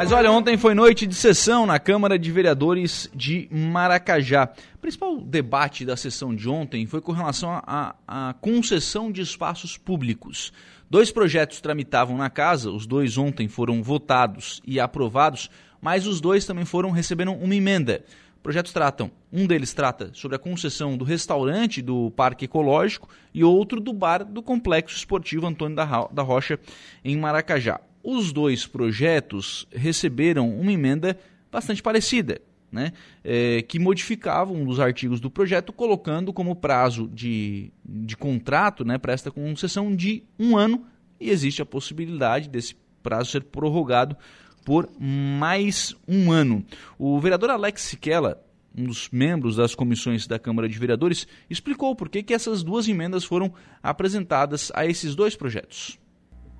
Mas olha, ontem foi noite de sessão na Câmara de Vereadores de Maracajá. O principal debate da sessão de ontem foi com relação à concessão de espaços públicos. Dois projetos tramitavam na casa, os dois ontem foram votados e aprovados, mas os dois também foram receberam uma emenda. Projetos tratam, um deles trata sobre a concessão do restaurante do Parque Ecológico e outro do bar do Complexo Esportivo Antônio da Rocha, em Maracajá. Os dois projetos receberam uma emenda bastante parecida, né, é, que modificava um dos artigos do projeto, colocando como prazo de, de contrato né, para esta concessão de um ano, e existe a possibilidade desse prazo ser prorrogado por mais um ano. O vereador Alex Siquela, um dos membros das comissões da Câmara de Vereadores, explicou por que, que essas duas emendas foram apresentadas a esses dois projetos.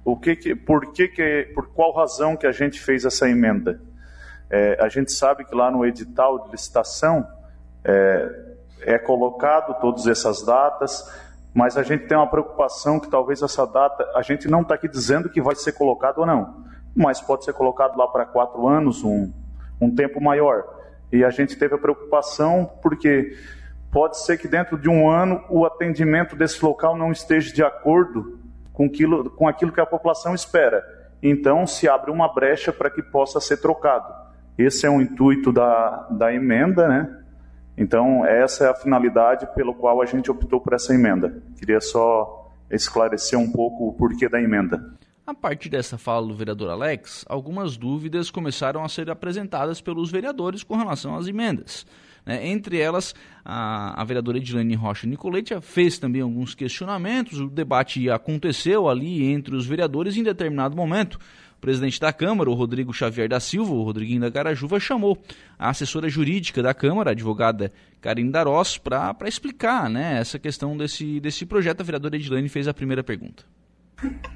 O que, que por que, que por qual razão que a gente fez essa emenda? É, a gente sabe que lá no edital de licitação é, é colocado todas essas datas, mas a gente tem uma preocupação que talvez essa data, a gente não está aqui dizendo que vai ser colocado ou não, mas pode ser colocado lá para quatro anos, um, um tempo maior. E a gente teve a preocupação porque pode ser que dentro de um ano o atendimento desse local não esteja de acordo com aquilo, com aquilo que a população espera. Então, se abre uma brecha para que possa ser trocado. Esse é o intuito da, da emenda, né? Então, essa é a finalidade pelo qual a gente optou por essa emenda. Queria só esclarecer um pouco o porquê da emenda. A partir dessa fala do vereador Alex, algumas dúvidas começaram a ser apresentadas pelos vereadores com relação às emendas. Né? Entre elas, a, a vereadora Edilene Rocha Nicolete fez também alguns questionamentos. O debate aconteceu ali entre os vereadores em determinado momento. O presidente da Câmara, o Rodrigo Xavier da Silva, o Rodriguinho da Garajuva, chamou a assessora jurídica da Câmara, a advogada Karine Darós, para explicar né, essa questão desse, desse projeto. A vereadora Edilene fez a primeira pergunta.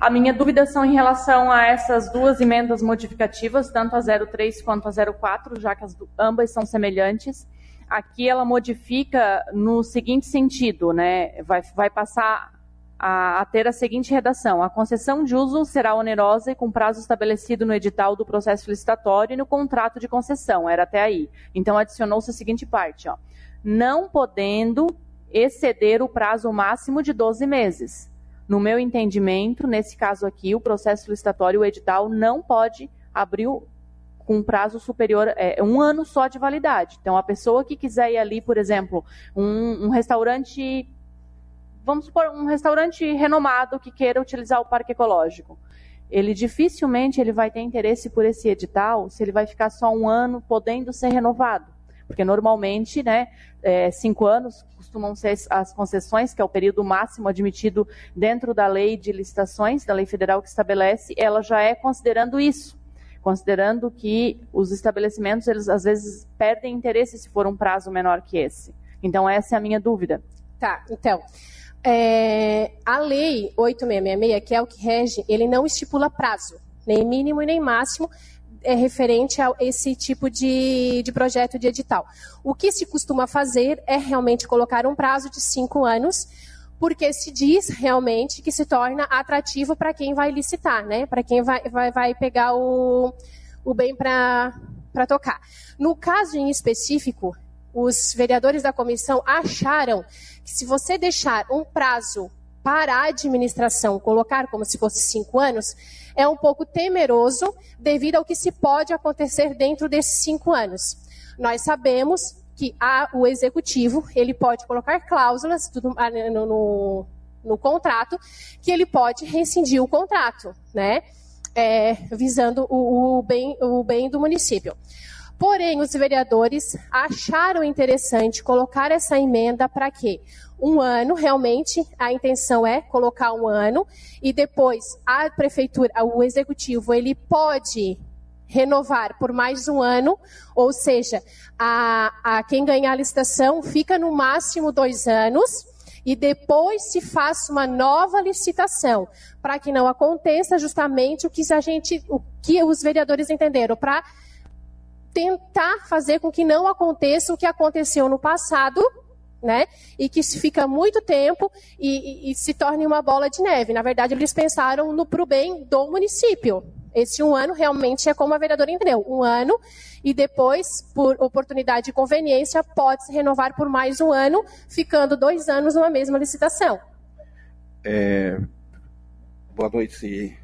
A minha dúvida são em relação a essas duas emendas modificativas, tanto a 03 quanto a 04, já que as ambas são semelhantes aqui ela modifica no seguinte sentido, né? Vai, vai passar a, a, ter a seguinte redação: a concessão de uso será onerosa e com prazo estabelecido no edital do processo licitatório e no contrato de concessão. Era até aí. Então adicionou-se a seguinte parte: ó, não podendo exceder o prazo máximo de 12 meses. No meu entendimento, nesse caso aqui, o processo licitatório, o edital, não pode abrir com um prazo superior, é, um ano só de validade. Então, a pessoa que quiser ir ali, por exemplo, um, um restaurante, vamos supor, um restaurante renomado que queira utilizar o parque ecológico, ele dificilmente ele vai ter interesse por esse edital se ele vai ficar só um ano podendo ser renovado. Porque normalmente, né, é, cinco anos costumam ser as concessões, que é o período máximo admitido dentro da lei de licitações, da lei federal que estabelece, ela já é considerando isso considerando que os estabelecimentos, eles às vezes perdem interesse se for um prazo menor que esse. Então, essa é a minha dúvida. Tá, então. É, a lei 8666, que é o que rege, ele não estipula prazo, nem mínimo e nem máximo, é referente a esse tipo de, de projeto de edital. O que se costuma fazer é realmente colocar um prazo de cinco anos porque se diz realmente que se torna atrativo para quem vai licitar, né? Para quem vai, vai, vai pegar o, o bem para tocar. No caso em específico, os vereadores da comissão acharam que se você deixar um prazo para a administração, colocar como se fosse cinco anos, é um pouco temeroso devido ao que se pode acontecer dentro desses cinco anos. Nós sabemos que a, o executivo ele pode colocar cláusulas ah, no, no, no, contrato que ele pode rescindir o contrato, né? É, visando o, o, bem, o bem do município. Porém, os vereadores acharam interessante colocar essa emenda para quê? Um ano, realmente, a intenção é colocar um ano, e depois a prefeitura, o executivo, ele pode renovar por mais um ano, ou seja, a, a quem ganhar a licitação fica no máximo dois anos e depois se faça uma nova licitação, para que não aconteça justamente o que a gente, o que os vereadores entenderam, para tentar fazer com que não aconteça o que aconteceu no passado, né? E que se fica muito tempo e, e, e se torne uma bola de neve. Na verdade, eles pensaram no pro bem do município, Esse um ano realmente é como a vereadora entendeu, um ano, e depois, por oportunidade e conveniência, pode se renovar por mais um ano, ficando dois anos numa mesma licitação. É, boa noite,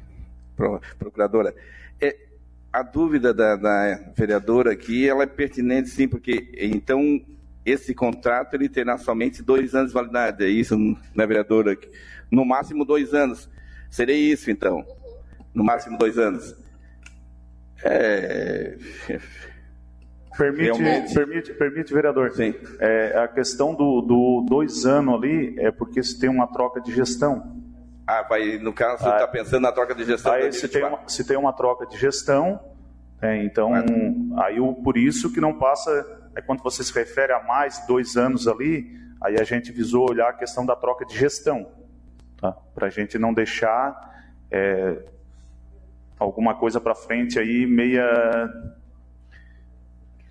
procuradora. É, a dúvida da, da, vereadora aqui, ela é pertinente sim, porque então esse contrato ele terá somente dois anos de validade, é isso, né, vereadora? No máximo dois anos. Seria isso, então? No máximo dois anos. É... Permite, permite, permite, vereador. Sim. É, a questão do, do dois anos ali é porque se tem uma troca de gestão. Ah, vai, no caso, você está ah, pensando na troca de gestão. Aí se tem, uma, se tem uma troca de gestão, é, então, aí o, por isso que não passa, é quando você se refere a mais dois anos ali, aí a gente visou olhar a questão da troca de gestão, tá? para a gente não deixar é, alguma coisa para frente aí meia...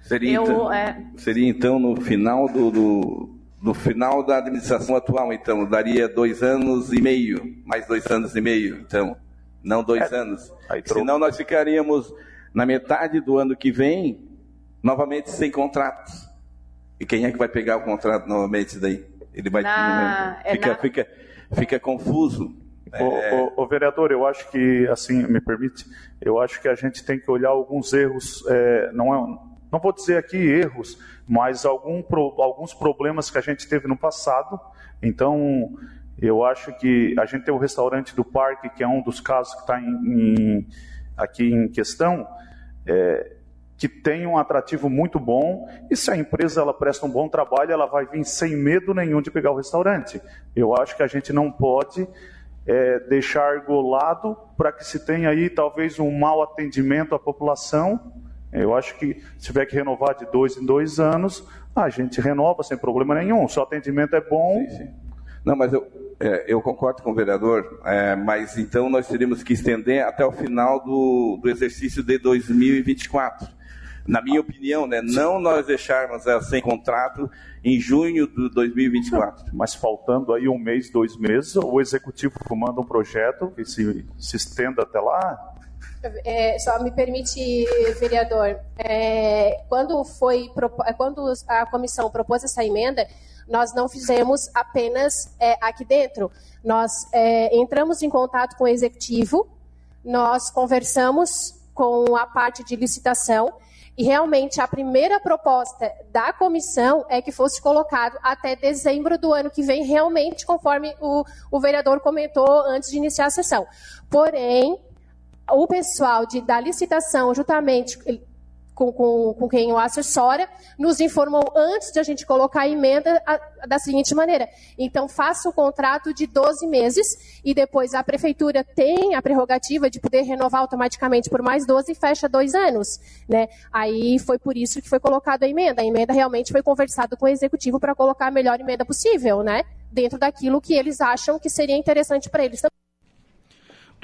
Seria, Eu, então, é... seria então no final do, do no final da administração atual, então, daria dois anos e meio, mais dois anos e meio, então, não dois é, anos. Senão nós ficaríamos na metade do ano que vem, novamente sem contrato. E quem é que vai pegar o contrato novamente daí? Ele vai na, é fica, na... fica, fica confuso. O, é... o, o, vereador, eu acho que, assim, me permite, eu acho que a gente tem que olhar alguns erros, é, não é, não vou dizer aqui erros, mas algum, alguns problemas que a gente teve no passado. Então, eu acho que a gente tem o restaurante do parque, que é um dos casos que está aqui em questão, é, que tem um atrativo muito bom, e se a empresa ela presta um bom trabalho, ela vai vir sem medo nenhum de pegar o restaurante. Eu acho que a gente não pode é, deixar argolado para que se tenha aí talvez um mau atendimento à população eu acho que se tiver que renovar de dois em dois anos, a gente renova sem problema nenhum. Se o atendimento é bom. Sim, sim. Não, mas eu, é, eu concordo com o vereador, é, mas então nós teríamos que estender até o final do, do exercício de 2024. Na minha opinião, né, não nós deixarmos ela sem contrato em junho de 2024. Mas faltando aí um mês, dois meses, o executivo manda um projeto que se, se estenda até lá, é, só me permite, vereador, é, quando foi quando a comissão propôs essa emenda, nós não fizemos apenas é, aqui dentro. Nós é, entramos em contato com o executivo, nós conversamos com a parte de licitação e realmente a primeira proposta da comissão é que fosse colocado até dezembro do ano que vem, realmente conforme o, o vereador comentou antes de iniciar a sessão. Porém, o pessoal de, da licitação, juntamente com, com, com, quem o assessora, nos informou antes de a gente colocar a emenda a, da seguinte maneira. Então, faça o contrato de 12 meses e depois a prefeitura tem a prerrogativa de poder renovar automaticamente por mais 12 e fecha dois anos. Né? Aí foi por isso que foi colocada a emenda. A emenda realmente foi conversado com o executivo para colocar a melhor emenda possível, né? dentro daquilo que eles acham que seria interessante para eles também.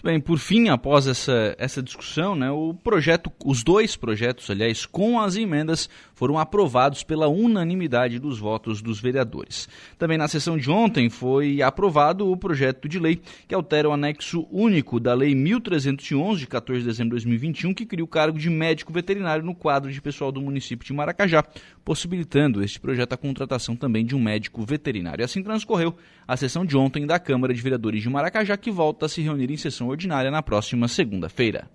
Bem, por fim, após essa, essa discussão, né, o projeto, os dois projetos, aliás, com as emendas, foram aprovados pela unanimidade dos votos dos vereadores. Também na sessão de ontem foi aprovado o projeto de lei que altera o anexo único da Lei 1311, de 14 de dezembro de 2021, que cria o cargo de médico veterinário no quadro de pessoal do município de Maracajá, possibilitando este projeto a contratação também de um médico veterinário. Assim transcorreu a sessão de ontem da Câmara de Vereadores de Maracajá, que volta a se reunir em sessão ordinária na próxima segunda-feira.